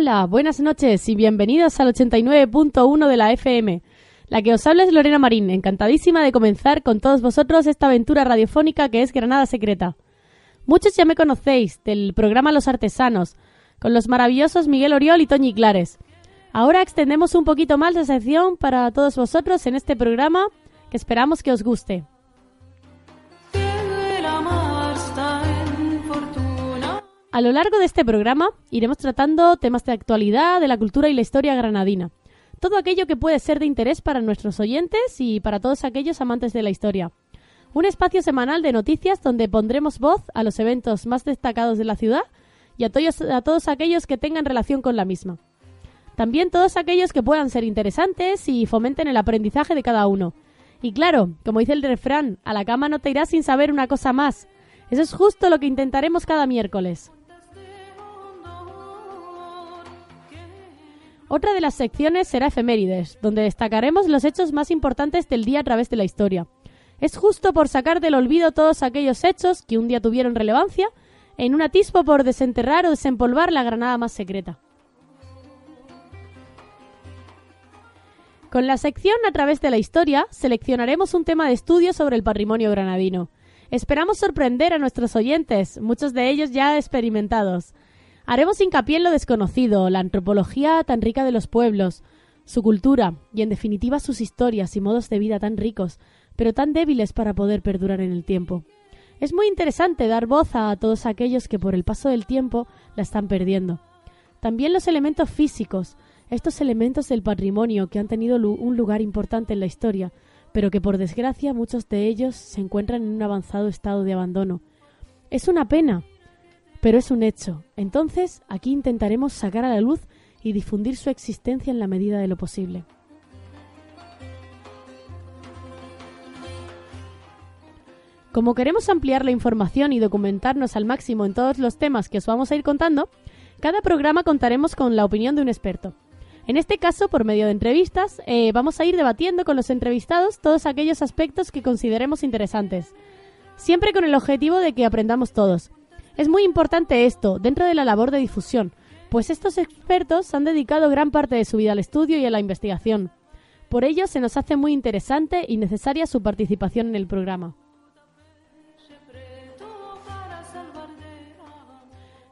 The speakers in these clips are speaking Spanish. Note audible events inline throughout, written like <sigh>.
Hola, buenas noches y bienvenidos al 89.1 de la FM. La que os habla es Lorena Marín, encantadísima de comenzar con todos vosotros esta aventura radiofónica que es Granada Secreta. Muchos ya me conocéis del programa Los Artesanos, con los maravillosos Miguel Oriol y Toñi Clares. Ahora extendemos un poquito más la sección para todos vosotros en este programa que esperamos que os guste. A lo largo de este programa iremos tratando temas de actualidad, de la cultura y la historia granadina. Todo aquello que puede ser de interés para nuestros oyentes y para todos aquellos amantes de la historia. Un espacio semanal de noticias donde pondremos voz a los eventos más destacados de la ciudad y a todos, a todos aquellos que tengan relación con la misma. También todos aquellos que puedan ser interesantes y fomenten el aprendizaje de cada uno. Y claro, como dice el refrán, a la cama no te irás sin saber una cosa más. Eso es justo lo que intentaremos cada miércoles. Otra de las secciones será efemérides, donde destacaremos los hechos más importantes del día a través de la historia. Es justo por sacar del olvido todos aquellos hechos que un día tuvieron relevancia, en un atisbo por desenterrar o desempolvar la granada más secreta. Con la sección a través de la historia, seleccionaremos un tema de estudio sobre el patrimonio granadino. Esperamos sorprender a nuestros oyentes, muchos de ellos ya experimentados. Haremos hincapié en lo desconocido, la antropología tan rica de los pueblos, su cultura y, en definitiva, sus historias y modos de vida tan ricos, pero tan débiles para poder perdurar en el tiempo. Es muy interesante dar voz a todos aquellos que por el paso del tiempo la están perdiendo. También los elementos físicos, estos elementos del patrimonio que han tenido un lugar importante en la historia, pero que por desgracia muchos de ellos se encuentran en un avanzado estado de abandono. Es una pena, pero es un hecho. Entonces, aquí intentaremos sacar a la luz y difundir su existencia en la medida de lo posible. Como queremos ampliar la información y documentarnos al máximo en todos los temas que os vamos a ir contando, cada programa contaremos con la opinión de un experto. En este caso, por medio de entrevistas, eh, vamos a ir debatiendo con los entrevistados todos aquellos aspectos que consideremos interesantes, siempre con el objetivo de que aprendamos todos, es muy importante esto dentro de la labor de difusión, pues estos expertos han dedicado gran parte de su vida al estudio y a la investigación. Por ello, se nos hace muy interesante y necesaria su participación en el programa.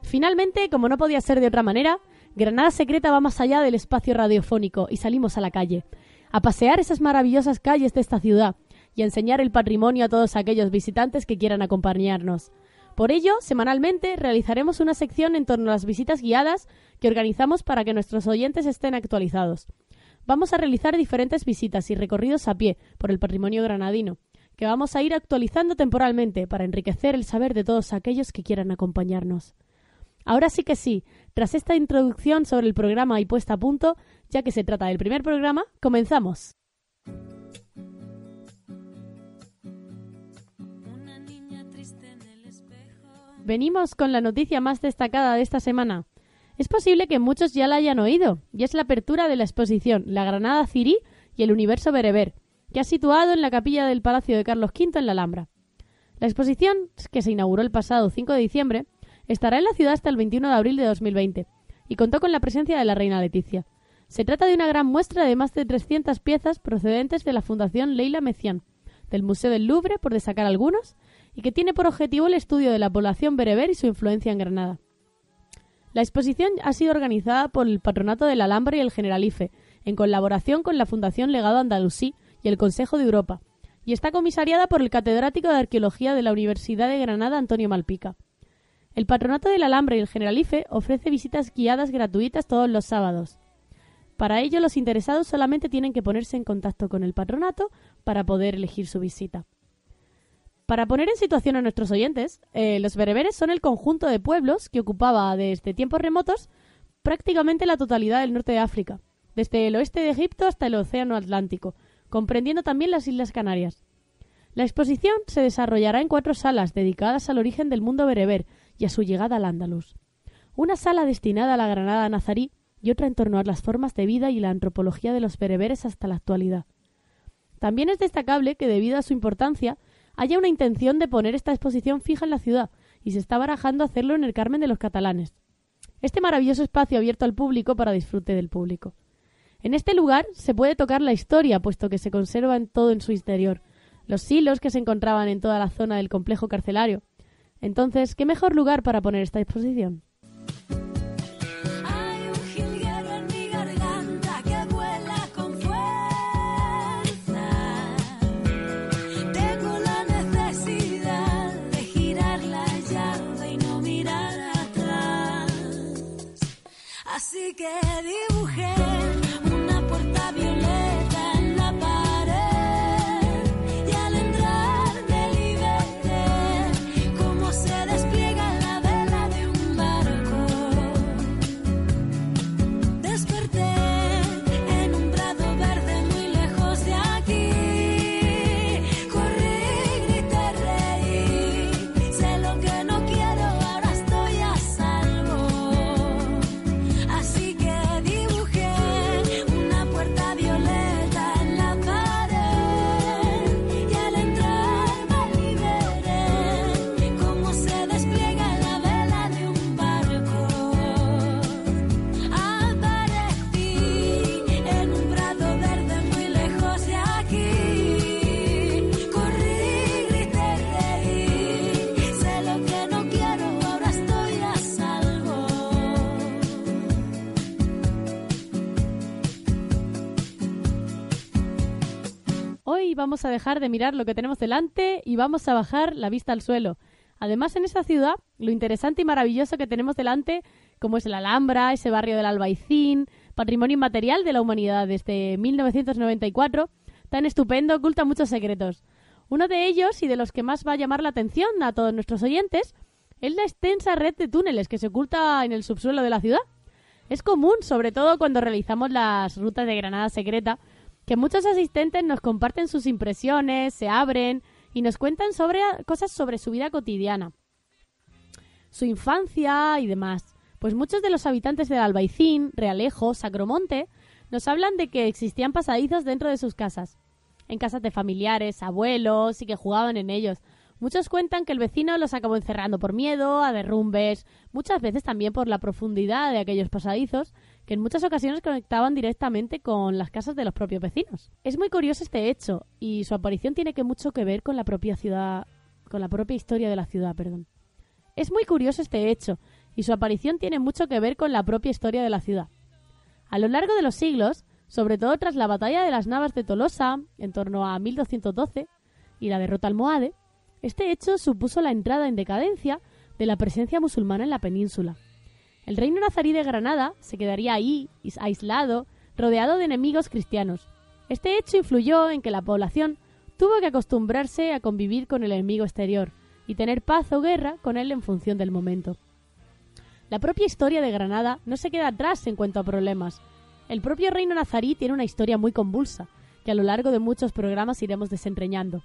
Finalmente, como no podía ser de otra manera, Granada Secreta va más allá del espacio radiofónico y salimos a la calle, a pasear esas maravillosas calles de esta ciudad y a enseñar el patrimonio a todos aquellos visitantes que quieran acompañarnos. Por ello, semanalmente realizaremos una sección en torno a las visitas guiadas que organizamos para que nuestros oyentes estén actualizados. Vamos a realizar diferentes visitas y recorridos a pie por el patrimonio granadino, que vamos a ir actualizando temporalmente para enriquecer el saber de todos aquellos que quieran acompañarnos. Ahora sí que sí, tras esta introducción sobre el programa y puesta a punto, ya que se trata del primer programa, comenzamos. Venimos con la noticia más destacada de esta semana. Es posible que muchos ya la hayan oído, y es la apertura de la exposición La Granada Cirí y el Universo Bereber, que ha situado en la capilla del Palacio de Carlos V en la Alhambra. La exposición, que se inauguró el pasado 5 de diciembre, estará en la ciudad hasta el 21 de abril de 2020 y contó con la presencia de la reina Leticia. Se trata de una gran muestra de más de 300 piezas procedentes de la Fundación Leila Mecián, del Museo del Louvre, por destacar algunos, y que tiene por objetivo el estudio de la población bereber y su influencia en Granada. La exposición ha sido organizada por el Patronato del Alhambra y el Generalife, en colaboración con la Fundación Legado Andalusí y el Consejo de Europa, y está comisariada por el catedrático de Arqueología de la Universidad de Granada, Antonio Malpica. El Patronato del Alhambra y el Generalife ofrece visitas guiadas gratuitas todos los sábados. Para ello, los interesados solamente tienen que ponerse en contacto con el patronato para poder elegir su visita. Para poner en situación a nuestros oyentes, eh, los bereberes son el conjunto de pueblos que ocupaba desde tiempos remotos prácticamente la totalidad del norte de África, desde el oeste de Egipto hasta el Océano Atlántico, comprendiendo también las Islas Canarias. La exposición se desarrollará en cuatro salas dedicadas al origen del mundo bereber y a su llegada al Andalus. Una sala destinada a la Granada nazarí y otra en torno a las formas de vida y la antropología de los bereberes hasta la actualidad. También es destacable que, debido a su importancia, haya una intención de poner esta exposición fija en la ciudad y se está barajando hacerlo en el Carmen de los Catalanes. Este maravilloso espacio abierto al público para disfrute del público. En este lugar se puede tocar la historia, puesto que se conserva en todo en su interior, los silos que se encontraban en toda la zona del complejo carcelario. Entonces, ¿qué mejor lugar para poner esta exposición? Que vamos a dejar de mirar lo que tenemos delante y vamos a bajar la vista al suelo. Además, en esta ciudad, lo interesante y maravilloso que tenemos delante, como es la Alhambra, ese barrio del Albaicín, patrimonio inmaterial de la humanidad desde 1994, tan estupendo, oculta muchos secretos. Uno de ellos, y de los que más va a llamar la atención a todos nuestros oyentes, es la extensa red de túneles que se oculta en el subsuelo de la ciudad. Es común, sobre todo cuando realizamos las rutas de Granada Secreta, que muchos asistentes nos comparten sus impresiones, se abren y nos cuentan sobre cosas sobre su vida cotidiana, su infancia y demás. Pues muchos de los habitantes del Albaicín, Realejo, Sacromonte, nos hablan de que existían pasadizos dentro de sus casas, en casas de familiares, abuelos y que jugaban en ellos. Muchos cuentan que el vecino los acabó encerrando por miedo, a derrumbes, muchas veces también por la profundidad de aquellos pasadizos que en muchas ocasiones conectaban directamente con las casas de los propios vecinos. Es muy curioso este hecho y su aparición tiene que mucho que ver con la propia ciudad, con la propia historia de la ciudad, perdón. Es muy curioso este hecho y su aparición tiene mucho que ver con la propia historia de la ciudad. A lo largo de los siglos, sobre todo tras la batalla de las Navas de Tolosa, en torno a 1212, y la derrota almohade, este hecho supuso la entrada en decadencia de la presencia musulmana en la península el reino nazarí de Granada se quedaría ahí, aislado, rodeado de enemigos cristianos. Este hecho influyó en que la población tuvo que acostumbrarse a convivir con el enemigo exterior y tener paz o guerra con él en función del momento. La propia historia de Granada no se queda atrás en cuanto a problemas. El propio reino nazarí tiene una historia muy convulsa, que a lo largo de muchos programas iremos desentrañando.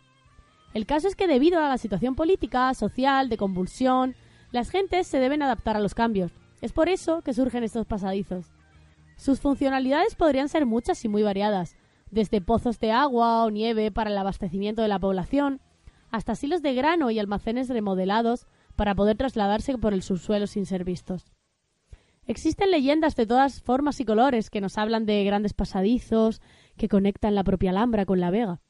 El caso es que debido a la situación política, social, de convulsión, las gentes se deben adaptar a los cambios, es por eso que surgen estos pasadizos. Sus funcionalidades podrían ser muchas y muy variadas, desde pozos de agua o nieve para el abastecimiento de la población, hasta silos de grano y almacenes remodelados para poder trasladarse por el subsuelo sin ser vistos. Existen leyendas de todas formas y colores que nos hablan de grandes pasadizos que conectan la propia Alhambra con la Vega.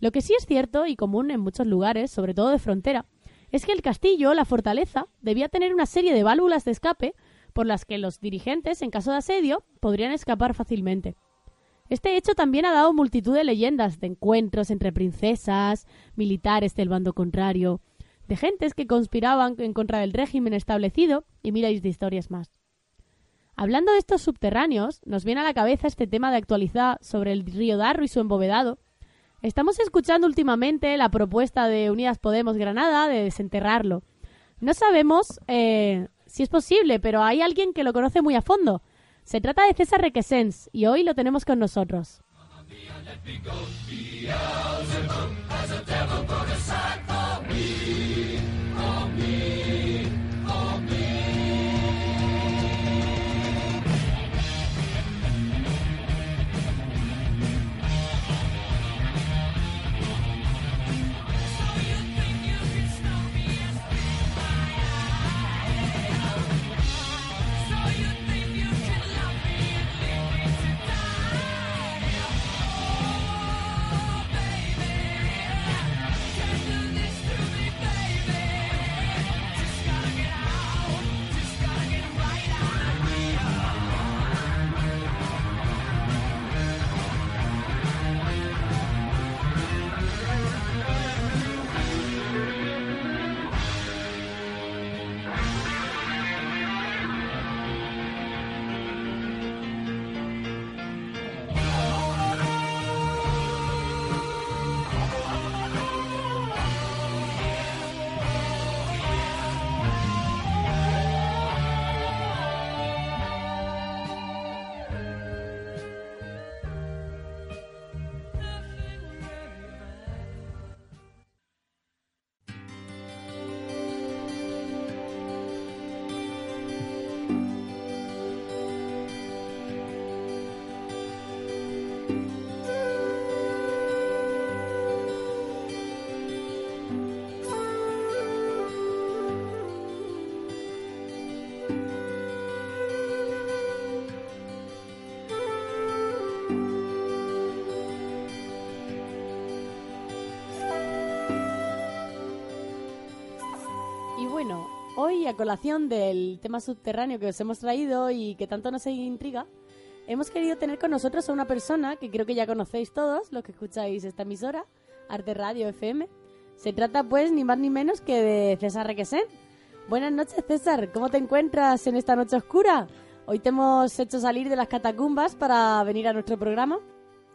Lo que sí es cierto y común en muchos lugares, sobre todo de frontera, es que el castillo, la fortaleza, debía tener una serie de válvulas de escape por las que los dirigentes, en caso de asedio, podrían escapar fácilmente. Este hecho también ha dado multitud de leyendas de encuentros entre princesas, militares del bando contrario, de gentes que conspiraban en contra del régimen establecido y miles de historias más. Hablando de estos subterráneos, nos viene a la cabeza este tema de actualidad sobre el río Darro y su embovedado. Estamos escuchando últimamente la propuesta de Unidas Podemos Granada de desenterrarlo. No sabemos eh, si es posible, pero hay alguien que lo conoce muy a fondo. Se trata de César Requesens y hoy lo tenemos con nosotros. Hoy a colación del tema subterráneo que os hemos traído y que tanto nos intriga, hemos querido tener con nosotros a una persona que creo que ya conocéis todos, los que escucháis esta emisora, Arte Radio FM. Se trata pues ni más ni menos que de César Requesén. Buenas noches César, ¿cómo te encuentras en esta noche oscura? Hoy te hemos hecho salir de las catacumbas para venir a nuestro programa.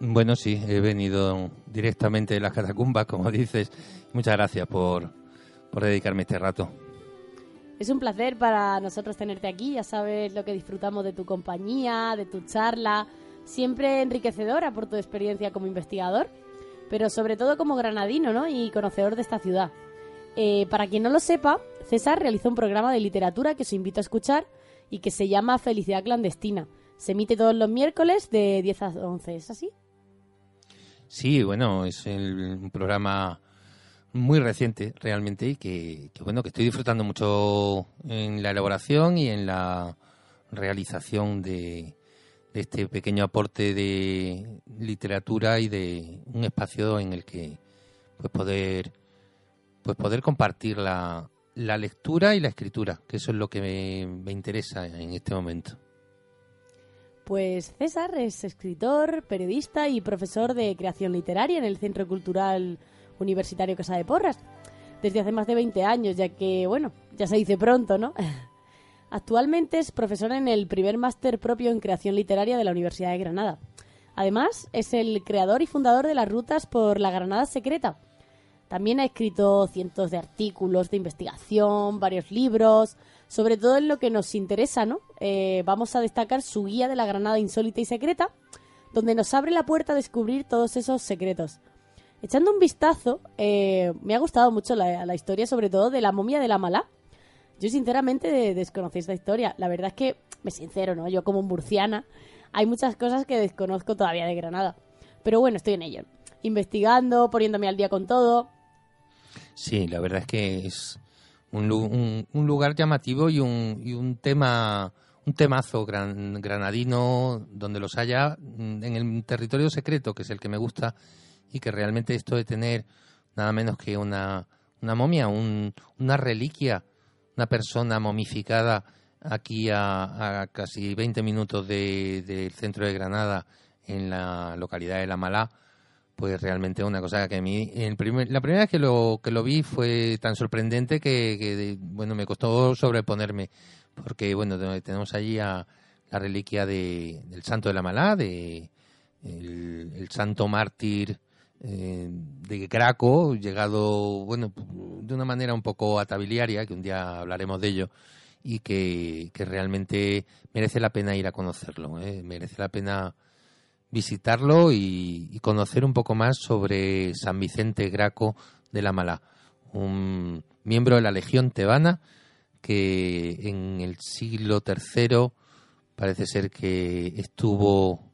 Bueno, sí, he venido directamente de las catacumbas, como dices. Muchas gracias por, por dedicarme este rato. Es un placer para nosotros tenerte aquí, ya sabes lo que disfrutamos de tu compañía, de tu charla, siempre enriquecedora por tu experiencia como investigador, pero sobre todo como granadino ¿no? y conocedor de esta ciudad. Eh, para quien no lo sepa, César realizó un programa de literatura que os invito a escuchar y que se llama Felicidad Clandestina. Se emite todos los miércoles de 10 a 11, ¿es así? Sí, bueno, es el, un programa muy reciente realmente y que, bueno que estoy disfrutando mucho en la elaboración y en la realización de, este pequeño aporte de literatura y de un espacio en el que pues poder pues poder compartir la, la lectura y la escritura que eso es lo que me interesa en este momento. Pues César es escritor, periodista y profesor de creación literaria en el Centro Cultural Universitario Casa de Porras, desde hace más de 20 años, ya que, bueno, ya se dice pronto, ¿no? <laughs> Actualmente es profesor en el primer máster propio en creación literaria de la Universidad de Granada. Además, es el creador y fundador de las rutas por la Granada Secreta. También ha escrito cientos de artículos de investigación, varios libros, sobre todo en lo que nos interesa, ¿no? Eh, vamos a destacar su guía de la Granada insólita y secreta, donde nos abre la puerta a descubrir todos esos secretos. Echando un vistazo, eh, me ha gustado mucho la, historia, sobre todo de la momia de la mala. Yo sinceramente desconocí esta historia. La verdad es que, me sincero, ¿no? Yo como murciana, hay muchas cosas que desconozco todavía de Granada. Pero bueno, estoy en ello. Investigando, poniéndome al día con todo. Sí, la verdad es que es un, un, lugar llamativo y un, y un tema un temazo gran, granadino donde los haya en el territorio secreto, que es el que me gusta, y que realmente esto de tener nada menos que una, una momia, un, una reliquia, una persona momificada aquí a, casi 20 minutos del centro de Granada, en la localidad de La Malá, pues realmente una cosa que a mí, la primera vez que lo, que lo vi fue tan sorprendente que, bueno, me costó sobreponerme, porque bueno, tenemos allí a la reliquia de, del Santo de la Malá, de el, santo mártir eh, de Graco, llegado, bueno, de una manera un poco atabiliaria, que un día hablaremos de ello, y que, realmente merece la pena ir a conocerlo, ¿eh? merece la pena visitarlo y, conocer un poco más sobre San Vicente Graco de la Malá, un miembro de la Legión Tebana que en el siglo III parece ser que estuvo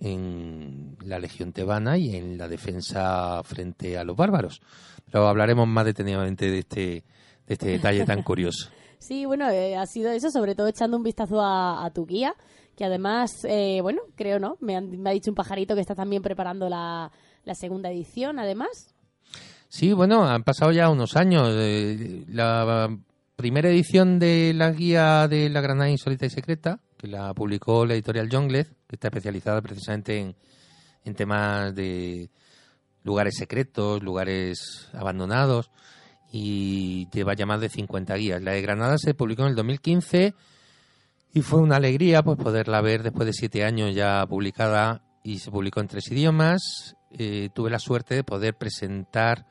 en la Legión Tebana y en la defensa frente a los bárbaros. Pero hablaremos más detenidamente de este, de este detalle tan curioso. <laughs> Sí, bueno, eh, ha sido eso, sobre todo echando un vistazo a, tu guía, que además, eh, bueno, creo, ¿no? Me, ha dicho un pajarito que está también preparando la, segunda edición, además. Sí, bueno, han pasado ya unos años. Eh, la primera edición de la guía de la Granada Insólita y Secreta, que la publicó la editorial Jongles, que está especializada precisamente en, en temas de lugares secretos, lugares abandonados y lleva ya más de 50 guías. La de Granada se publicó en el 2015 y fue una alegría pues poderla ver después de siete años ya publicada y se publicó en tres idiomas. Eh, tuve la suerte de poder presentar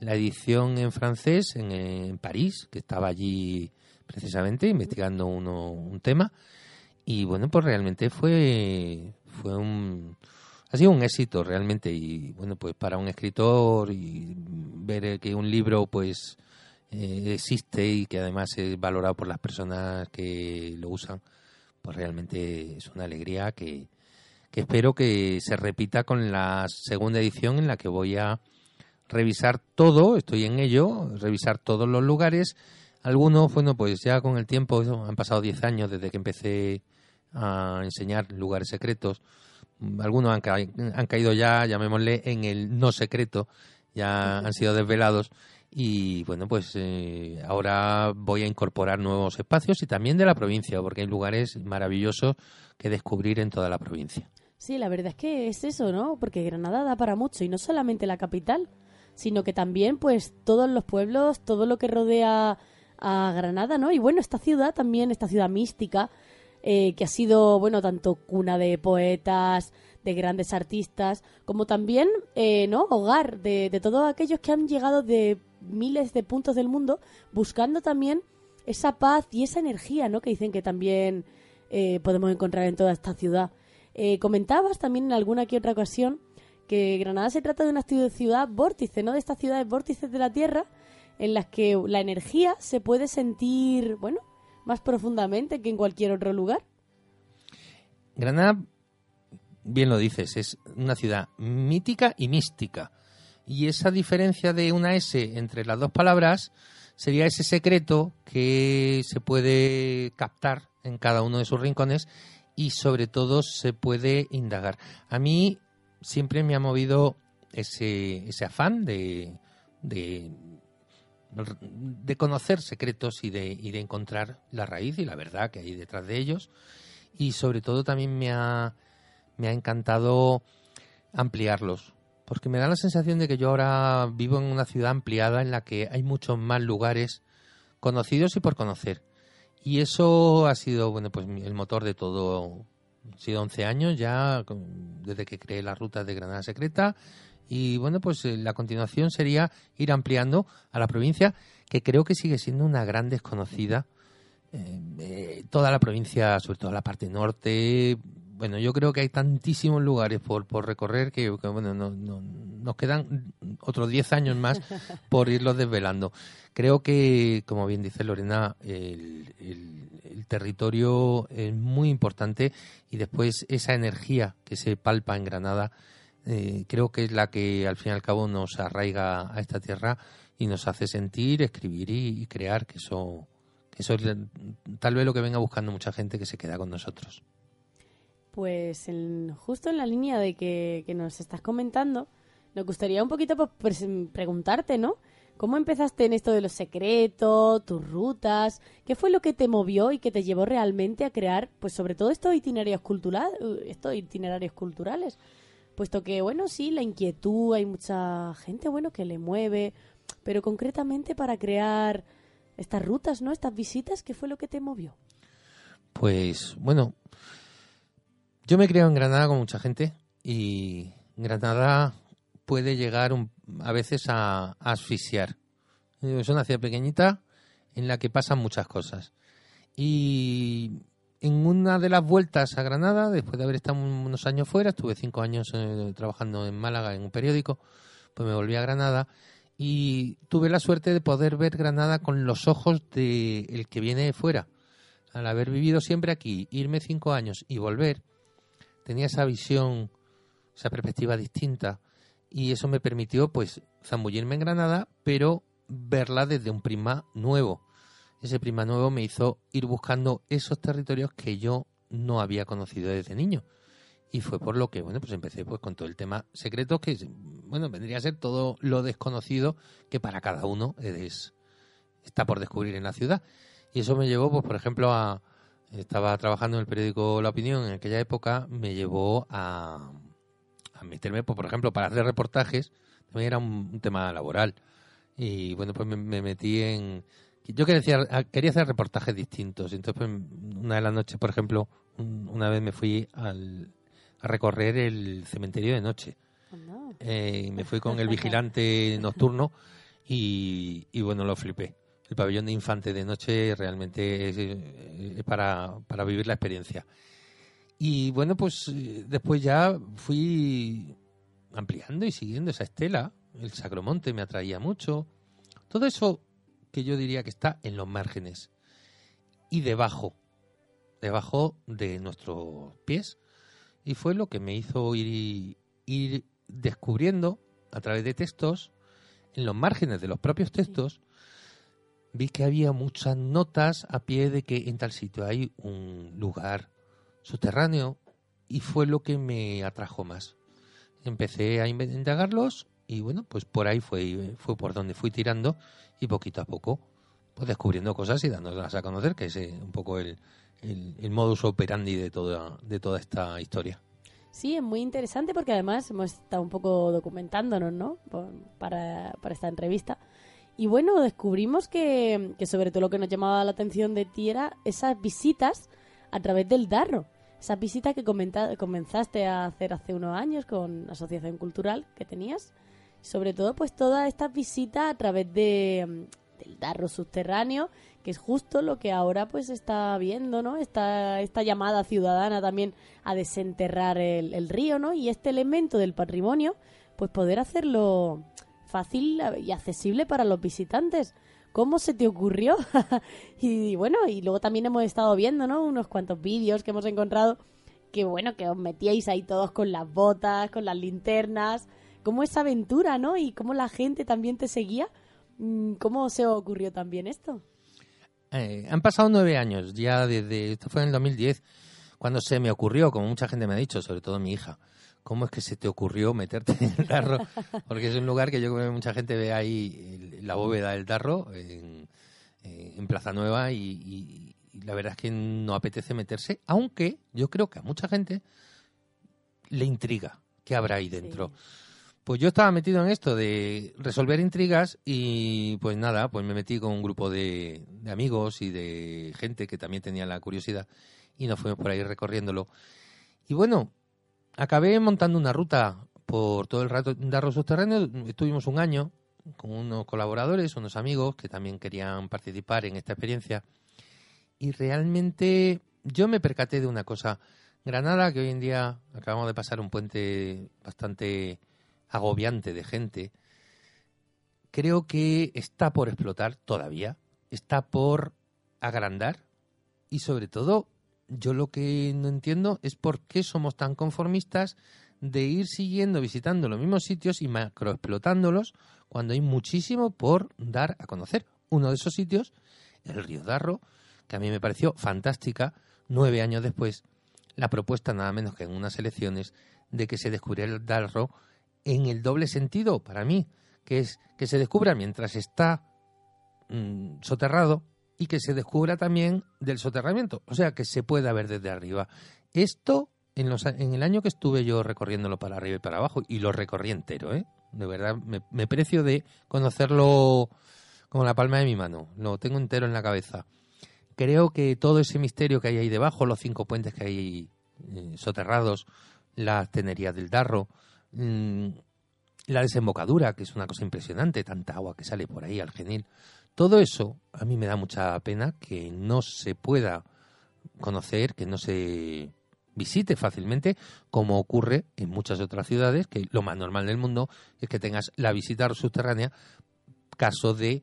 la edición en francés en, París, que estaba allí precisamente investigando uno, un tema. Y bueno, pues realmente fue, fue un, ha sido un éxito realmente y bueno pues para un escritor y ver que un libro pues eh, existe y que además es valorado por las personas que lo usan pues realmente es una alegría que, que espero que se repita con la segunda edición en la que voy a revisar todo estoy en ello revisar todos los lugares. Algunos bueno pues ya con el tiempo han pasado 10 años desde que empecé a enseñar lugares secretos algunos han, han caído ya, llamémosle, en el no secreto, ya han sido desvelados y bueno, pues eh, ahora voy a incorporar nuevos espacios y también de la provincia, porque hay lugares maravillosos que descubrir en toda la provincia. Sí, la verdad es que es eso, ¿no? Porque Granada da para mucho y no solamente la capital, sino que también pues todos los pueblos, todo lo que rodea a Granada, ¿no? Y bueno, esta ciudad también, esta ciudad mística, eh, que ha sido, bueno, tanto cuna de poetas, de grandes artistas, como también, eh, ¿no? Hogar de, de todos aquellos que han llegado de miles de puntos del mundo buscando también esa paz y esa energía, ¿no? Que dicen que también eh, podemos encontrar en toda esta ciudad. comentabas también en alguna que otra ocasión que Granada se trata de una ciudad vórtice, ¿no? De estas ciudades vórtices de la Tierra en las que la energía se puede sentir, bueno, más profundamente que en cualquier otro lugar. Granada, bien lo dices, es una ciudad mítica y mística. Y esa diferencia de una S entre las dos palabras sería ese secreto que se puede captar en cada uno de sus rincones y sobre todo se puede indagar. A mí siempre me ha movido ese, ese afán de, de de conocer secretos y de, y de encontrar la raíz y la verdad que hay detrás de ellos. Y sobre todo también me ha, me ha encantado ampliarlos, porque me da la sensación de que yo ahora vivo en una ciudad ampliada en la que hay muchos más lugares conocidos y por conocer. Y eso ha sido, bueno, pues el motor de todo. Han sido 11 años ya desde que creé la ruta de Granada Secreta y bueno, pues eh, la continuación sería ir ampliando a la provincia, que creo que sigue siendo una gran desconocida. Eh, toda la provincia, sobre todo la parte norte, bueno, yo creo que hay tantísimos lugares por, por recorrer que, bueno, no, nos quedan otros 10 años más <laughs> por irlos desvelando. Creo que, como bien dice Lorena, el, el, territorio es muy importante y después esa energía que se palpa en Granada eh, creo que es la que al fin y al cabo nos arraiga a esta tierra y nos hace sentir, escribir y, crear, que eso, que eso es tal vez lo que venga buscando mucha gente que se queda con nosotros. Pues justo en la línea de que, nos estás comentando, nos gustaría un poquito pues, preguntarte, ¿no? ¿Cómo empezaste en esto de los secretos, tus rutas? ¿Qué fue lo que te movió y que te llevó realmente a crear, pues sobre todo estos itinerarios culturales, estos itinerarios culturales? Puesto que, bueno, sí, la inquietud, hay mucha gente, bueno, que le mueve, pero concretamente para crear estas rutas, ¿no? Estas visitas, ¿qué fue lo que te movió? Pues bueno, yo me creo en Granada con mucha gente y Granada puede llegar a veces a, asfixiar. Es una ciudad pequeñita en la que pasan muchas cosas. Y en una de las vueltas a Granada, después de haber estado unos años fuera, estuve cinco años eh, trabajando en Málaga en un periódico, pues me volví a Granada y tuve la suerte de poder ver Granada con los ojos de el que viene de fuera. Al haber vivido siempre aquí, irme cinco años y volver, tenía esa visión, esa perspectiva distinta y eso me permitió pues zambullirme en Granada, pero verla desde un prisma nuevo. Ese prisma nuevo me hizo ir buscando esos territorios que yo no había conocido desde niño. Y fue por lo que, bueno, pues empecé pues con todo el tema secreto que, bueno, vendría a ser todo lo desconocido que para cada uno es, está por descubrir en la ciudad. Y eso me llevó, pues, por ejemplo, a... Estaba trabajando en el periódico La Opinión en aquella época, me llevó a, a meterme, pues, por ejemplo, para hacer reportajes, también era un, tema laboral. Y bueno, pues me, metí en... Yo quería, quería hacer reportajes distintos. Entonces, pues, una de las noches, por ejemplo, una vez me fui al, a recorrer el cementerio de noche. Eh, me fui con <laughs> el vigilante nocturno y, y, bueno, lo flipé. El pabellón de infante de noche realmente es, para, para vivir la experiencia. Y bueno, pues eh, después ya fui ampliando y siguiendo esa estela. El Sacromonte me atraía mucho. Todo eso que yo diría que está en los márgenes y debajo, debajo de nuestros pies. Y fue lo que me hizo ir, ir descubriendo a través de textos, en los márgenes de los propios textos, vi que había muchas notas a pie de que en tal sitio hay un lugar subterráneo y fue lo que me atrajo más. Empecé a indagarlos y bueno, pues por ahí fue, fue por donde fui tirando y poquito a poco pues descubriendo cosas y dándolas a conocer, que es eh, un poco el, el, modus operandi de toda, de toda esta historia. Sí, es muy interesante porque además hemos estado un poco documentándonos, ¿no? Para, para esta entrevista. Y bueno, descubrimos que, que sobre todo lo que nos llamaba la atención de ti era esas visitas a través del Darro esa visita que comenzaste a hacer hace unos años con Asociación Cultural que tenías. Sobre todo, pues toda esta visita a través de, mm, del darro subterráneo, que es justo lo que ahora pues está viendo, ¿no? Esta, esta llamada ciudadana también a desenterrar el, el río, ¿no? Y este elemento del patrimonio, pues poder hacerlo fácil y accesible para los visitantes. ¿Cómo se te ocurrió? <laughs> y bueno, y luego también hemos estado viendo, ¿no? Unos cuantos vídeos que hemos encontrado que bueno, que os metíais ahí todos con las botas, con las linternas. ¿Cómo esa aventura, no? Y cómo la gente también te seguía. Mm, ¿Cómo se ocurrió también esto? Eh, han pasado nueve años ya desde, esto fue en el 2010, cuando se me ocurrió, como mucha gente me ha dicho, sobre todo mi hija, ¿cómo es que se te ocurrió meterte en el Darro? <laughs> Porque es un lugar que yo creo que mucha gente ve ahí la bóveda del Darro en, eh, Plaza Nueva y, la verdad es que no apetece meterse, aunque yo creo que a mucha gente le intriga qué habrá ahí dentro. Pues yo estaba metido en esto de resolver intrigas y pues nada, pues me metí con un grupo de, amigos y de gente que también tenía la curiosidad y nos fuimos por ahí recorriéndolo. Y bueno, acabé montando una ruta por todo el rato de subterráneo. Estuvimos un año con unos colaboradores, unos amigos que también querían participar en esta experiencia. Y realmente yo me percaté de una cosa. Granada, que hoy en día acabamos de pasar un puente bastante agobiante de gente, creo que está por explotar todavía, está por agrandar y sobre todo yo lo que no entiendo es por qué somos tan conformistas de ir siguiendo, visitando los mismos sitios y macroexplotándolos cuando hay muchísimo por dar a conocer. Uno de esos sitios, el Río Darro, que a mí me pareció fantástica, nueve años después, la propuesta nada menos que en unas elecciones de que se descubriera el Darro en el doble sentido para mí, que es que se descubra mientras está mm, soterrado y que se descubra también del soterramiento, o sea, que se pueda ver desde arriba. Esto, en, los, en el año que estuve yo recorriéndolo para arriba y para abajo, y lo recorrí entero, ¿eh? de verdad, me, precio de conocerlo como la palma de mi mano, lo tengo entero en la cabeza. creo que todo ese misterio que hay ahí debajo, los cinco puentes que hay eh, soterrados, las tenerías del Darro, mm, la desembocadura, que es una cosa impresionante, tanta agua que sale por ahí al genil, todo eso a mí me da mucha pena que no se pueda conocer, que no se visite fácilmente, como ocurre en muchas otras ciudades, que lo más normal del mundo es que tengas la visita subterránea, caso de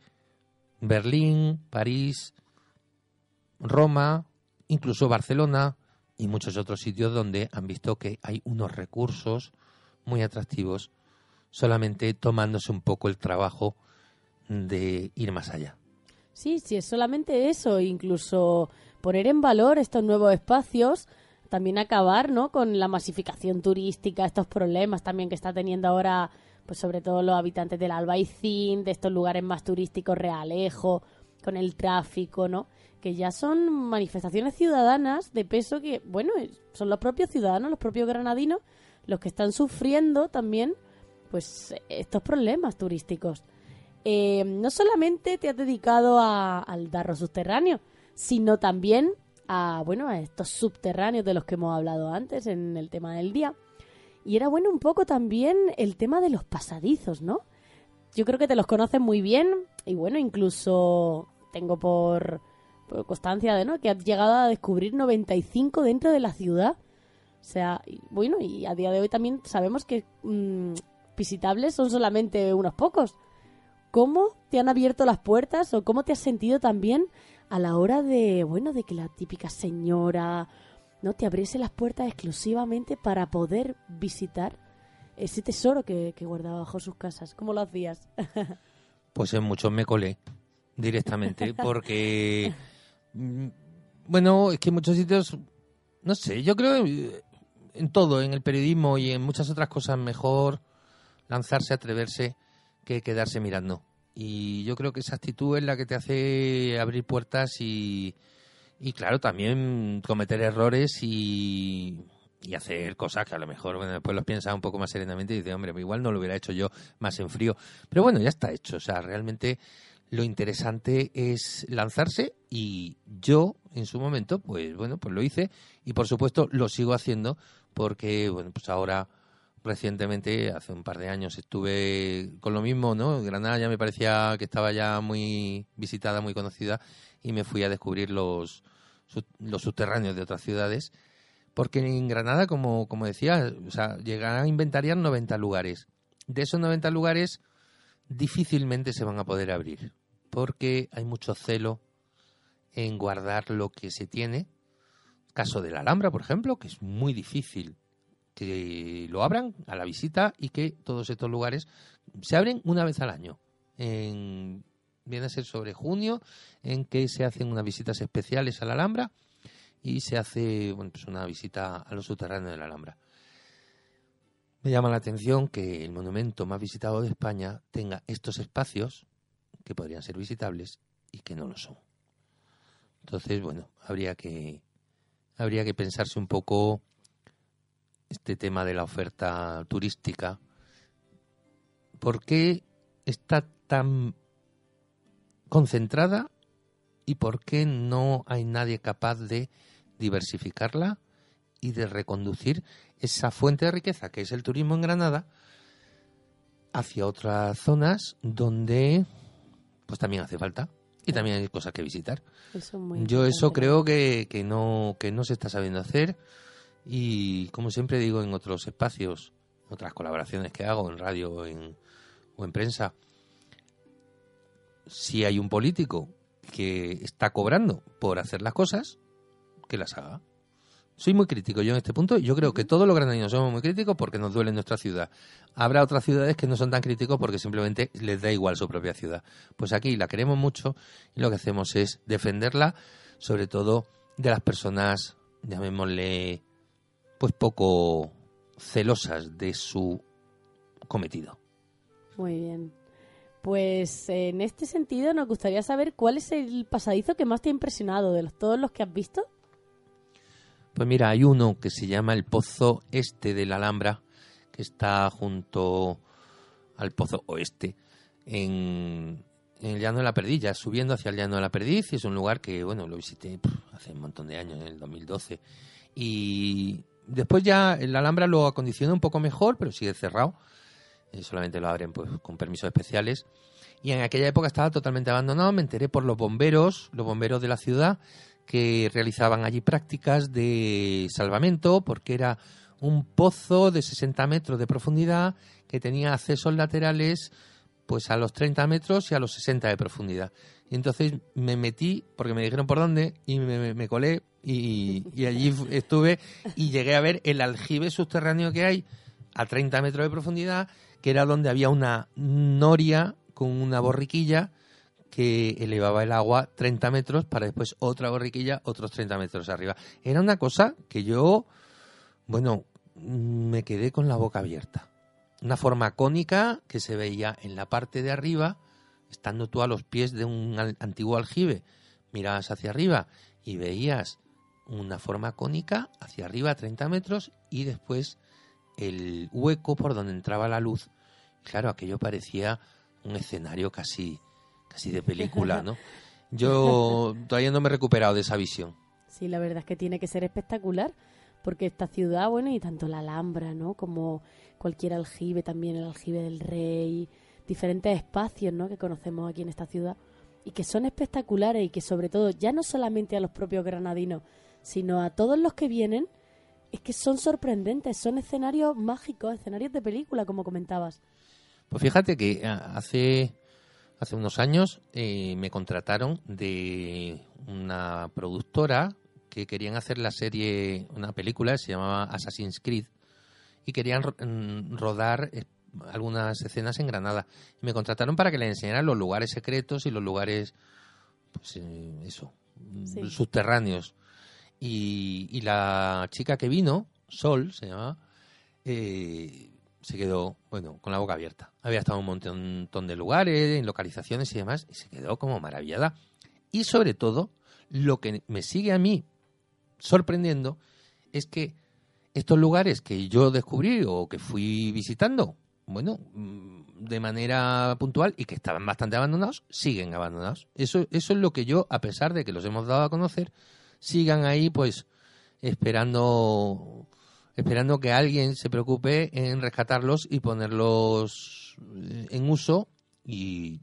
Berlín, París, Roma, incluso Barcelona y muchos otros sitios donde han visto que hay unos recursos muy atractivos solamente tomándose un poco el trabajo de ir más allá. Sí, sí, es solamente eso, incluso poner en valor estos nuevos espacios, también acabar, ¿no? Con la masificación turística, estos problemas también que está teniendo ahora, pues sobre todo los habitantes del Albaicín, de estos lugares más turísticos, Realejo, con el tráfico, ¿no? Que ya son manifestaciones ciudadanas de peso que, bueno, son los propios ciudadanos, los propios granadinos, los que están sufriendo también, pues, estos problemas turísticos. Eh, no solamente te has dedicado al darro subterráneo, sino también a, bueno, a estos subterráneos de los que hemos hablado antes en el tema del día. Y era bueno un poco también el tema de los pasadizos, ¿no? Yo creo que te los conoces muy bien y bueno, incluso tengo por, constancia de, ¿no? Que has llegado a descubrir 95 dentro de la ciudad. O sea, bueno, y a día de hoy también sabemos que mm, visitables son solamente unos pocos. ¿Cómo te han abierto las puertas o cómo te has sentido también a la hora de, bueno, de que la típica señora no te abriese las puertas exclusivamente para poder visitar ese tesoro que, guardaba bajo sus casas? ¿Cómo lo hacías? <laughs> pues en muchos me colé directamente porque, <laughs> bueno, es que en muchos sitios, no sé, yo creo en todo, en el periodismo y en muchas otras cosas mejor lanzarse, atreverse que quedarse mirando. Y yo creo que esa actitud es la que te hace abrir puertas y, y claro, también cometer errores y, y hacer cosas que a lo mejor bueno, después los piensas un poco más serenamente y dices, hombre, igual no lo hubiera hecho yo más en frío. Pero bueno, ya está hecho. O sea, realmente lo interesante es lanzarse y yo en su momento, pues bueno, pues lo hice y por supuesto lo sigo haciendo porque, bueno, pues ahora recientemente, hace un par de años, estuve con lo mismo, ¿no? Granada ya me parecía que estaba ya muy visitada, muy conocida, y me fui a descubrir los, los subterráneos de otras ciudades, porque en Granada, como, como decía, o sea, llegarán a inventariar 90 lugares. De esos 90 lugares, difícilmente se van a poder abrir, porque hay mucho celo en guardar lo que se tiene. Caso de la Alhambra, por ejemplo, que es muy difícil que lo abran a la visita y que todos estos lugares se abren una vez al año. En, viene a ser sobre junio, en que se hacen unas visitas especiales a la Alhambra y se hace bueno, pues una visita a los subterráneos de la Alhambra. Me llama la atención que el monumento más visitado de España tenga estos espacios que podrían ser visitables y que no lo son. Entonces, bueno, habría que habría que pensarse un poco este tema de la oferta turística, ¿por qué está tan concentrada y por qué no hay nadie capaz de diversificarla y de reconducir esa fuente de riqueza que es el turismo en Granada hacia otras zonas donde pues también hace falta y también hay cosas que visitar. Yo eso creo que, que no que no se está sabiendo hacer y como siempre digo en otros espacios, otras colaboraciones que hago en radio o en, o en prensa, si hay un político que está cobrando por hacer las cosas, que las haga. Soy muy crítico yo en este punto. Yo creo que todos los granadinos somos muy críticos porque nos duele nuestra ciudad. Habrá otras ciudades que no son tan críticos porque simplemente les da igual su propia ciudad. Pues aquí la queremos mucho y lo que hacemos es defenderla, sobre todo de las personas, llamémosle pues poco celosas de su cometido. Muy bien. Pues en este sentido nos gustaría saber cuál es el pasadizo que más te ha impresionado de los, todos los que has visto. Pues mira, hay uno que se llama el Pozo Este de la Alhambra, que está junto al Pozo Oeste, en, el Llano de la Perdiz, ya subiendo hacia el Llano de la Perdiz, y es un lugar que, bueno, lo visité hace un montón de años, en el 2012. Y después ya la Alhambra lo acondiciona un poco mejor, pero sigue cerrado. Eh, solamente lo abren pues con permisos especiales. Y en aquella época estaba totalmente abandonado. Me enteré por los bomberos, los bomberos de la ciudad, que realizaban allí prácticas de salvamento, porque era un pozo de 60 metros de profundidad que tenía accesos laterales pues a los 30 metros y a los 60 de profundidad. Y entonces me metí, porque me dijeron por dónde, y me, colé y, allí estuve y llegué a ver el aljibe subterráneo que hay a 30 metros de profundidad, que era donde había una noria con una borriquilla que elevaba el agua 30 metros para después otra borriquilla otros 30 metros arriba. Era una cosa que yo, bueno, me quedé con la boca abierta una forma cónica que se veía en la parte de arriba, estando tú a los pies de un antiguo aljibe, mirabas hacia arriba y veías una forma cónica hacia arriba a 30 metros y después el hueco por donde entraba la luz. Claro, aquello parecía un escenario casi, casi de película, ¿no? <laughs> Yo todavía no me he recuperado de esa visión. Sí, la verdad es que tiene que ser espectacular, porque esta ciudad, bueno, y tanto la Alhambra, ¿no? Como cualquier aljibe, también el aljibe del rey, diferentes espacios ¿no? que conocemos aquí en esta ciudad y que son espectaculares y que sobre todo ya no solamente a los propios granadinos, sino a todos los que vienen, es que son sorprendentes, son escenarios mágicos, escenarios de película, como comentabas. Pues fíjate que ah, hace, hace unos años eh, me contrataron de una productora que querían hacer la serie, una película, se llamaba Assassin's Creed, y querían mm, rodar eh, algunas escenas en Granada. me contrataron para que les enseñara los lugares secretos y los lugares, pues eh, eso, mm, subterráneos. Y, la chica que vino, Sol se llamaba, eh, se quedó, bueno, con la boca abierta. Había estado en un montón de lugares, en localizaciones y demás, y se quedó como maravillada. Y sobre todo, lo que me sigue a mí sorprendiendo es que estos lugares que yo descubrí o que fui visitando, bueno, mm, de manera puntual y que estaban bastante abandonados, siguen abandonados. Eso, eso es lo que yo, a pesar de que los hemos dado a conocer, sigan ahí pues esperando esperando que alguien se preocupe en rescatarlos y ponerlos en uso y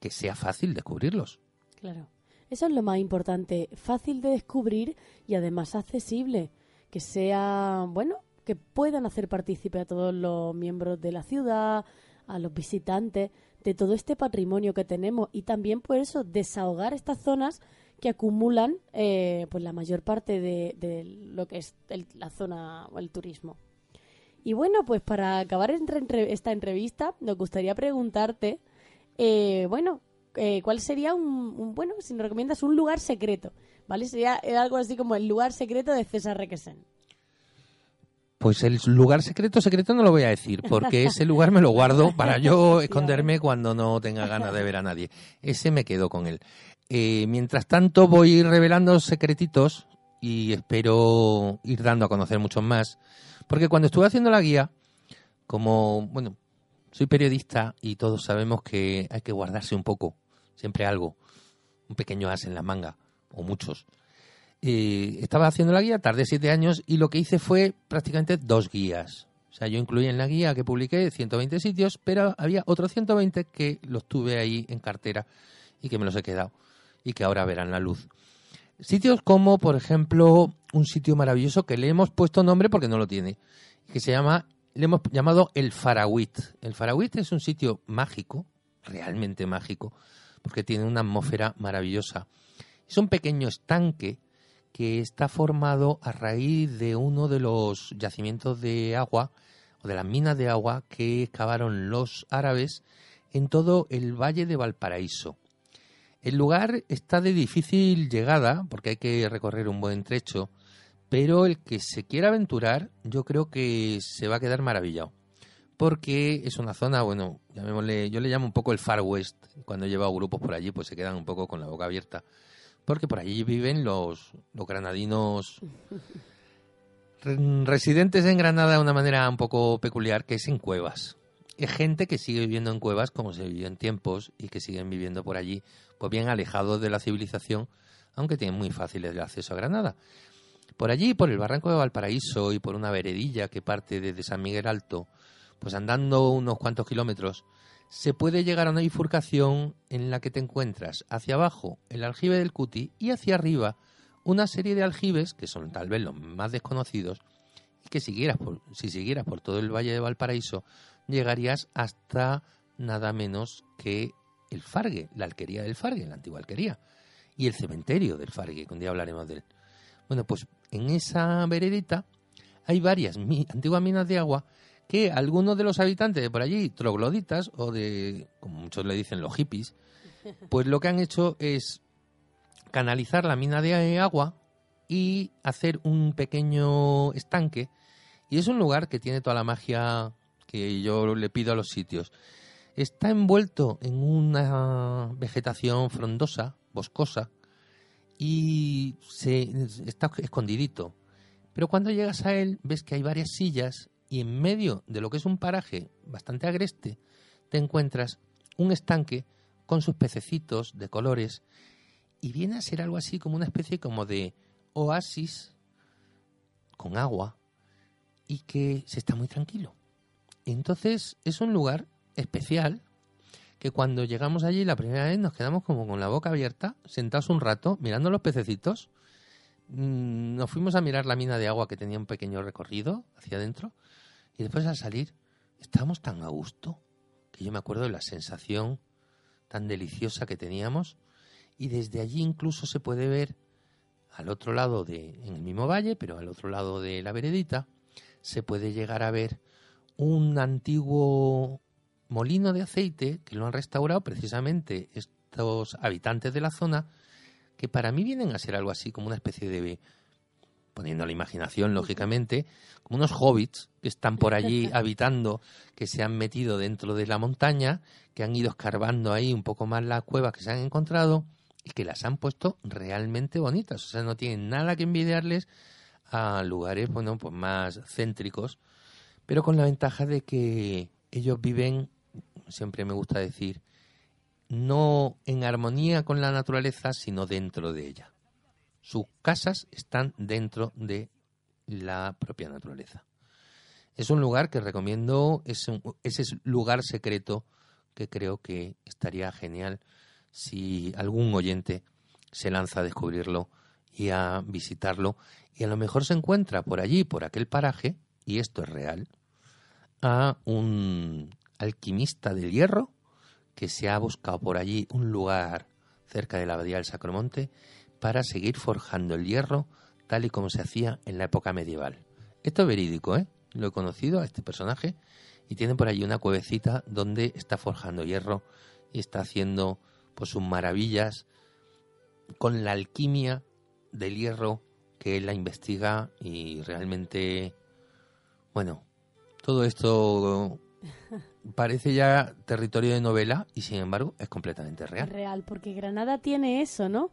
que sea fácil descubrirlos. Claro. Eso es lo más importante, fácil de descubrir y además accesible que sea, bueno, que puedan hacer partícipe a todos los miembros de la ciudad, a los visitantes, de todo este patrimonio que tenemos y también por eso desahogar estas zonas que acumulan eh, pues la mayor parte de, lo que es la zona o el turismo. Y bueno, pues para acabar esta entrevista, nos gustaría preguntarte, eh, bueno, eh, ¿cuál sería un, bueno, si nos recomiendas un lugar secreto? ¿vale? Sería algo así como el lugar secreto de César Requesén. Pues el lugar secreto, secreto no lo voy a decir, porque ese <laughs> lugar me lo guardo para yo esconderme cuando no tenga ganas de ver a nadie. Ese me quedo con él. Eh, mientras tanto voy revelando secretitos y espero ir dando a conocer muchos más, porque cuando estuve haciendo la guía, como, bueno, soy periodista y todos sabemos que hay que guardarse un poco, siempre algo, un pequeño as en la manga o muchos. Eh, estaba haciendo la guía, tardé siete años y lo que hice fue prácticamente dos guías. O sea, yo incluí en la guía que publiqué 120 sitios, pero había otros 120 que los tuve ahí en cartera y que me los he quedado y que ahora verán la luz. Sitios como, por ejemplo, un sitio maravilloso que le hemos puesto nombre porque no lo tiene, que se llama, le hemos llamado el Farawit. El Farawit es un sitio mágico, realmente mágico, porque tiene una atmósfera maravillosa. Es un pequeño estanque que está formado a raíz de uno de los yacimientos de agua o de las minas de agua que excavaron los árabes en todo el valle de Valparaíso. El lugar está de difícil llegada porque hay que recorrer un buen trecho, pero el que se quiera aventurar yo creo que se va a quedar maravillado. Porque es una zona, bueno, llamémosle, yo le llamo un poco el Far West. Cuando he llevado grupos por allí, pues se quedan un poco con la boca abierta porque por allí viven los, los granadinos <laughs> residentes en Granada de una manera un poco peculiar, que es en cuevas. es gente que sigue viviendo en cuevas como se vivió en tiempos y que siguen viviendo por allí, pues bien alejados de la civilización, aunque tienen muy fácil el acceso a Granada. Por allí, por el barranco de Valparaíso y por una veredilla que parte desde San Miguel Alto, pues andando unos cuantos kilómetros, se puede llegar a una bifurcación en la que te encuentras hacia abajo el aljibe del Cuti y hacia arriba una serie de aljibes que son tal vez los más desconocidos y que siguieras por, si siguieras por todo el valle de Valparaíso llegarías hasta nada menos que el Fargue, la alquería del Fargue, la antigua alquería, y el cementerio del Fargue, que un día hablaremos de él. Bueno, pues en esa veredita hay varias antiguas minas de agua que algunos de los habitantes de por allí, trogloditas, o de, como muchos le dicen, los hippies, pues lo que han hecho es canalizar la mina de agua y hacer un pequeño estanque. Y es un lugar que tiene toda la magia que yo le pido a los sitios. Está envuelto en una vegetación frondosa, boscosa, y se, está escondidito. Pero cuando llegas a él ves que hay varias sillas y en medio de lo que es un paraje bastante agreste te encuentras un estanque con sus pececitos de colores y viene a ser algo así como una especie como de oasis con agua y que se está muy tranquilo. Entonces es un lugar especial que cuando llegamos allí la primera vez nos quedamos como con la boca abierta, sentados un rato, mirando los pececitos. Mm, nos fuimos a mirar la mina de agua que tenía un pequeño recorrido hacia adentro y después al salir estábamos tan a gusto que yo me acuerdo de la sensación tan deliciosa que teníamos y desde allí incluso se puede ver al otro lado de en el mismo valle, pero al otro lado de la veredita se puede llegar a ver un antiguo molino de aceite que lo han restaurado precisamente estos habitantes de la zona, que para mí vienen a ser algo así como una especie de, poniendo la imaginación lógicamente, como unos hobbits que están por allí <laughs> habitando, que se han metido dentro de la montaña, que han ido escarbando ahí un poco más las cuevas que se han encontrado y que las han puesto realmente bonitas. O sea, no tienen nada que envidiarles a lugares, bueno, pues más céntricos pero con la ventaja de que ellos viven, siempre me gusta decir, no en armonía con la naturaleza, sino dentro de ella. Sus casas están dentro de la propia naturaleza. Es un lugar que recomiendo, es ese lugar secreto que creo que estaría genial si algún oyente se lanza a descubrirlo y a visitarlo y a lo mejor se encuentra por allí, por aquel paraje, y esto es real, a un alquimista del hierro que se ha buscado por allí un lugar cerca de la abadía del Sacromonte para seguir forjando el hierro tal y como se hacía en la época medieval. Esto es verídico, ¿eh? Lo he conocido a este personaje y tiene por allí una cuevecita donde está forjando hierro y está haciendo pues sus maravillas con la alquimia del hierro que él la investiga y realmente, bueno, todo esto parece ya territorio de novela y sin embargo es completamente real. Real, porque Granada tiene eso, ¿no?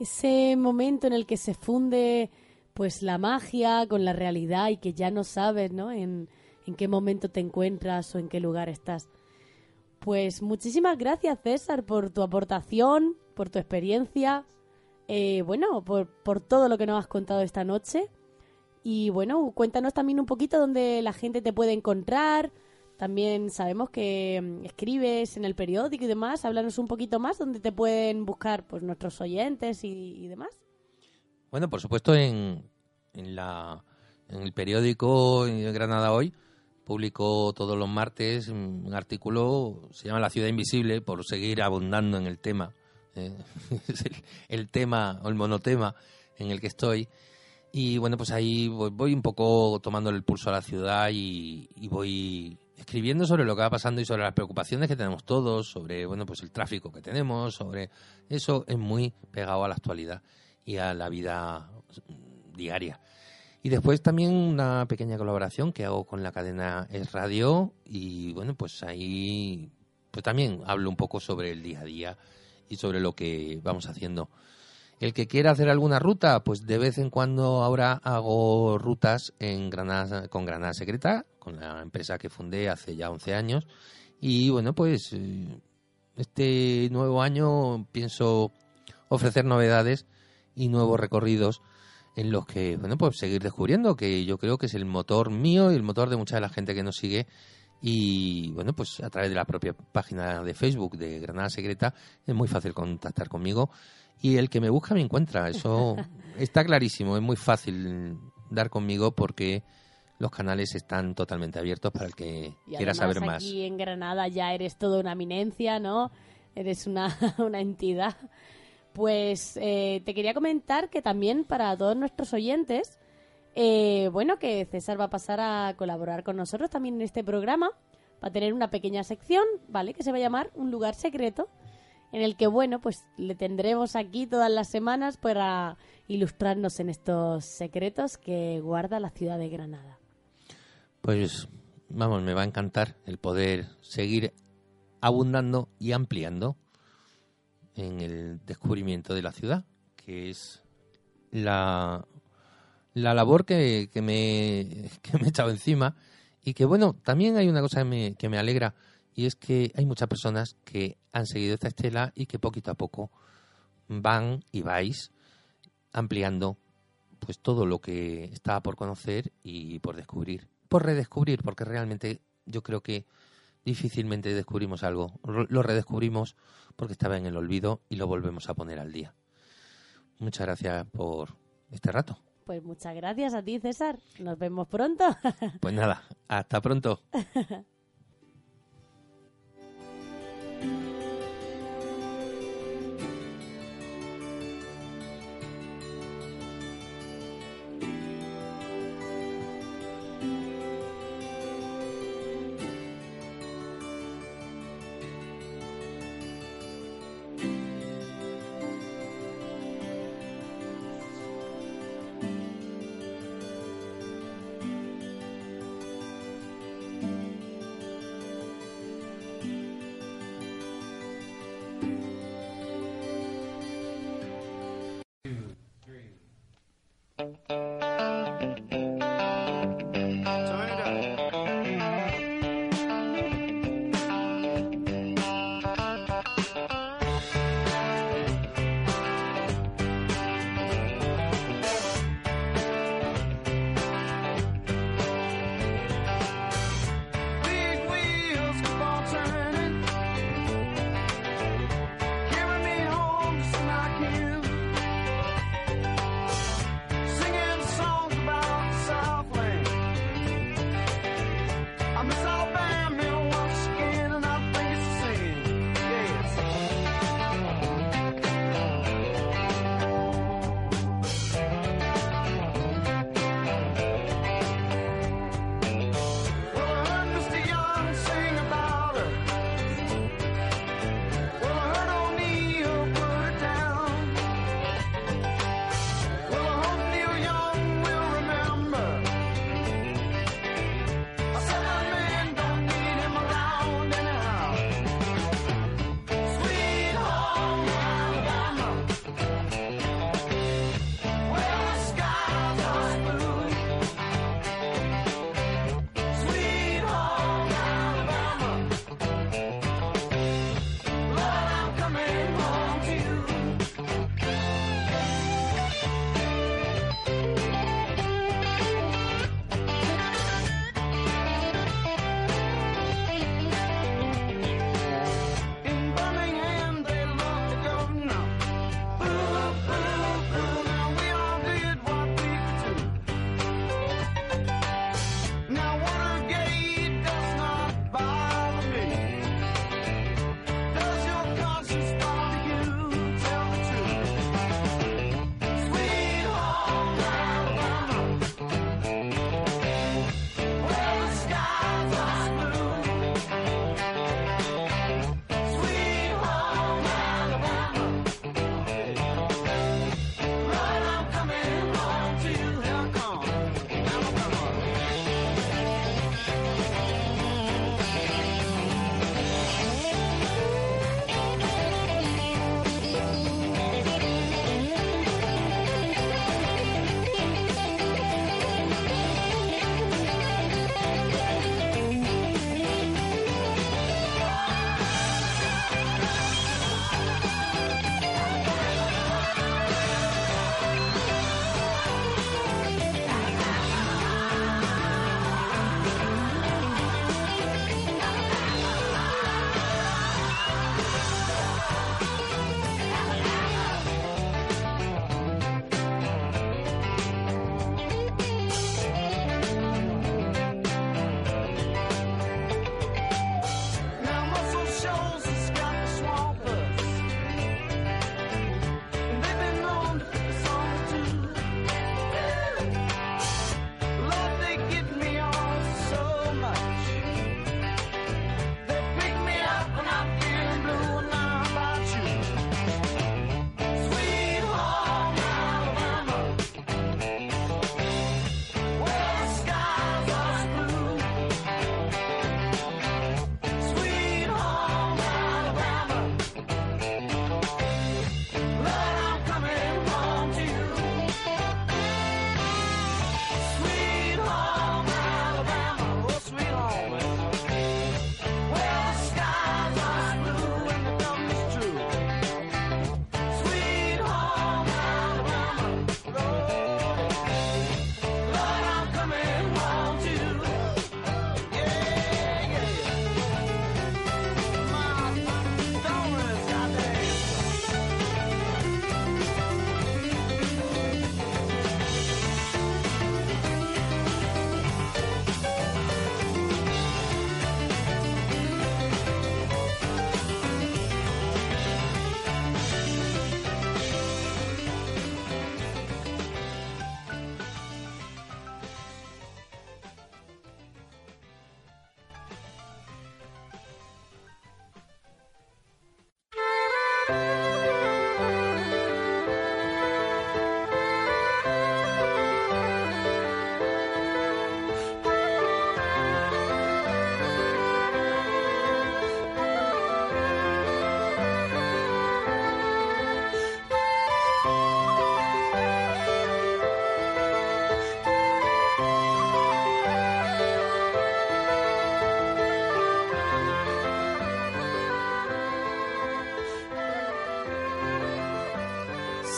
Ese momento en el que se funde pues la magia con la realidad y que ya no sabes, ¿no? En, en qué momento te encuentras o en qué lugar estás. Pues muchísimas gracias, César, por tu aportación, por tu experiencia, eh, bueno, por, por todo lo que nos has contado esta noche. Y bueno, cuéntanos también un poquito dónde la gente te puede encontrar. También sabemos que mm, escribes en el periódico y demás. Háblanos un poquito más dónde te pueden buscar pues nuestros oyentes y, demás. Bueno, por supuesto en, en, la, en el periódico Granada Hoy publicó todos los martes un artículo, se llama La ciudad invisible, por seguir abundando en el tema. ¿eh? <laughs> el tema o el monotema en el que estoy. Y bueno, pues ahí voy, un poco tomando el pulso a la ciudad y, voy escribiendo sobre lo que va pasando y sobre las preocupaciones que tenemos todos, sobre bueno, pues el tráfico que tenemos, sobre eso es muy pegado a la actualidad y a la vida diaria. Y después también una pequeña colaboración que hago con la cadena Es Radio y bueno, pues ahí pues también hablo un poco sobre el día a día y sobre lo que vamos haciendo. El que quiera hacer alguna ruta, pues de vez en cuando ahora hago rutas en Granada, con Granada Secreta, con la empresa que fundé hace ya 11 años. Y bueno, pues eh, este nuevo año pienso ofrecer novedades y nuevos recorridos en los que, bueno, pues seguir descubriendo, que yo creo que es el motor mío y el motor de mucha de la gente que nos sigue. Y bueno, pues a través de la propia página de Facebook de Granada Secreta es muy fácil contactar conmigo. Y el que me busca me encuentra, eso <laughs> está clarísimo, es muy fácil dar conmigo porque los canales están totalmente abiertos para el que quiera saber más. Aquí en Granada ya eres toda una eminencia, ¿no? Eres una, <laughs> una entidad. Pues eh, te quería comentar que también para todos nuestros oyentes, eh, bueno, que César va a pasar a colaborar con nosotros también en este programa, va a tener una pequeña sección, ¿vale? Que se va a llamar Un lugar secreto, en el que, bueno, pues le tendremos aquí todas las semanas para ilustrarnos en estos secretos que guarda la ciudad de Granada. Pues, vamos, me va a encantar el poder seguir abundando y ampliando en el descubrimiento de la ciudad, que es la, la labor que, que, me, que me he echado encima. Y que, bueno, también hay una cosa que me, que me alegra y es que hay muchas personas que han seguido esta estela y que poquito a poco van y vais ampliando pues todo lo que estaba por conocer y por descubrir, por redescubrir, porque realmente yo creo que difícilmente descubrimos algo. Lo redescubrimos porque estaba en el olvido y lo volvemos a poner al día. Muchas gracias por este rato. Pues muchas gracias a ti, César. Nos vemos pronto. Pues nada, hasta pronto. <laughs>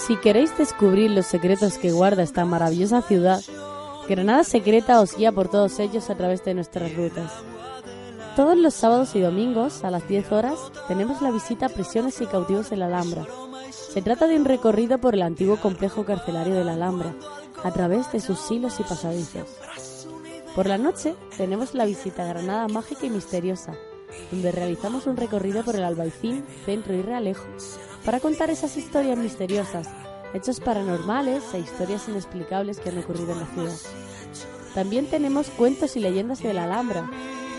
Si queréis descubrir los secretos que guarda esta maravillosa ciudad, Granada Secreta os guía por todos ellos a través de nuestras rutas. Todos los sábados y domingos a las 10 horas tenemos la visita a prisiones y cautivos en la Alhambra. Se trata de un recorrido por el antiguo complejo carcelario de la Alhambra, a través de sus silos y pasadizos. Por la noche tenemos la visita a Granada Mágica y Misteriosa, donde realizamos un recorrido por el Albaicín, Centro y Realejo para contar esas historias misteriosas, hechos paranormales e historias inexplicables que han ocurrido en la ciudad. También tenemos cuentos y leyendas de la Alhambra,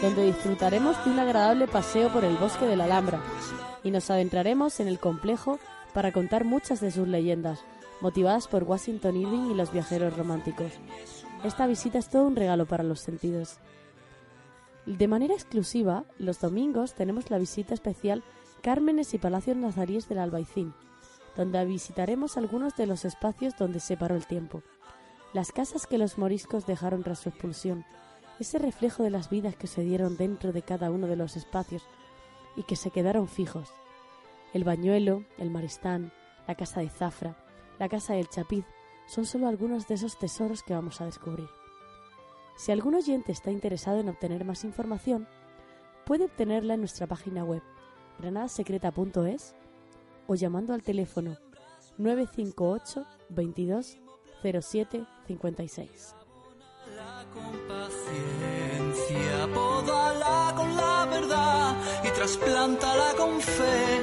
donde disfrutaremos de un agradable paseo por el bosque de la Alhambra y nos adentraremos en el complejo para contar muchas de sus leyendas, motivadas por Washington Irving y los viajeros románticos. Esta visita es todo un regalo para los sentidos. De manera exclusiva, los domingos tenemos la visita especial Cármenes y Palacios Nazaríes del Albaicín, donde visitaremos algunos de los espacios donde se paró el tiempo. Las casas que los moriscos dejaron tras su expulsión, ese reflejo de las vidas que se dieron dentro de cada uno de los espacios y que se quedaron fijos. El bañuelo, el maristán, la casa de Zafra, la casa del Chapiz son solo algunos de esos tesoros que vamos a descubrir. Si algún oyente está interesado en obtener más información, puede obtenerla en nuestra página web granadasecreta.es o llamando al teléfono 958 22 07 56. paciencia, podala con la verdad y trasplántala con fe,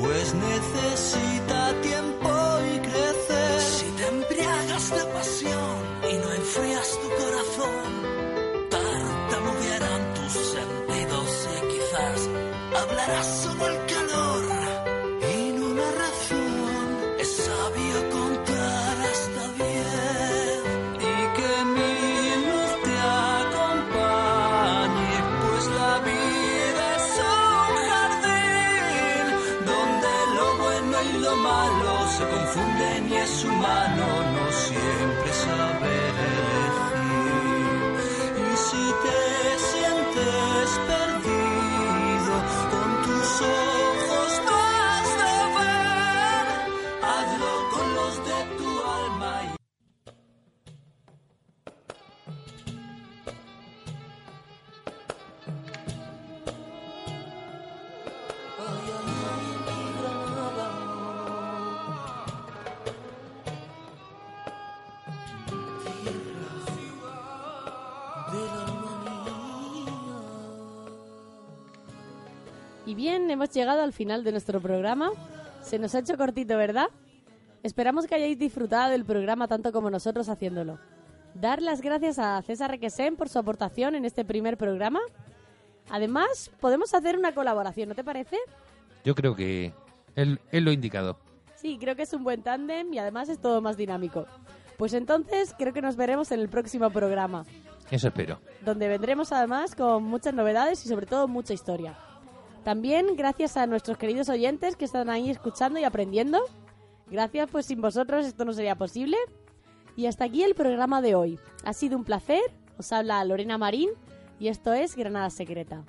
pues necesita tiempo y crecer. Si te embriagas de pasión y no enfrías tu corazón, tartamudearán tus sentidos y quizás hablarás solo Y bien, hemos llegado al final de nuestro programa. Se nos ha hecho cortito, ¿verdad? Esperamos que hayáis disfrutado del programa tanto como nosotros haciéndolo. Dar las gracias a César Requesén por su aportación en este primer programa. Además, podemos hacer una colaboración, ¿no te parece? Yo creo que él, él lo ha indicado. Sí, creo que es un buen tándem y además es todo más dinámico. Pues entonces creo que nos veremos en el próximo programa, Eso espero. donde vendremos además con muchas novedades y sobre todo mucha historia. También gracias a nuestros queridos oyentes que están ahí escuchando y aprendiendo. Gracias, pues sin vosotros esto no sería posible. Y hasta aquí el programa de hoy. Ha sido un placer. Os habla Lorena Marín y esto es Granada Secreta.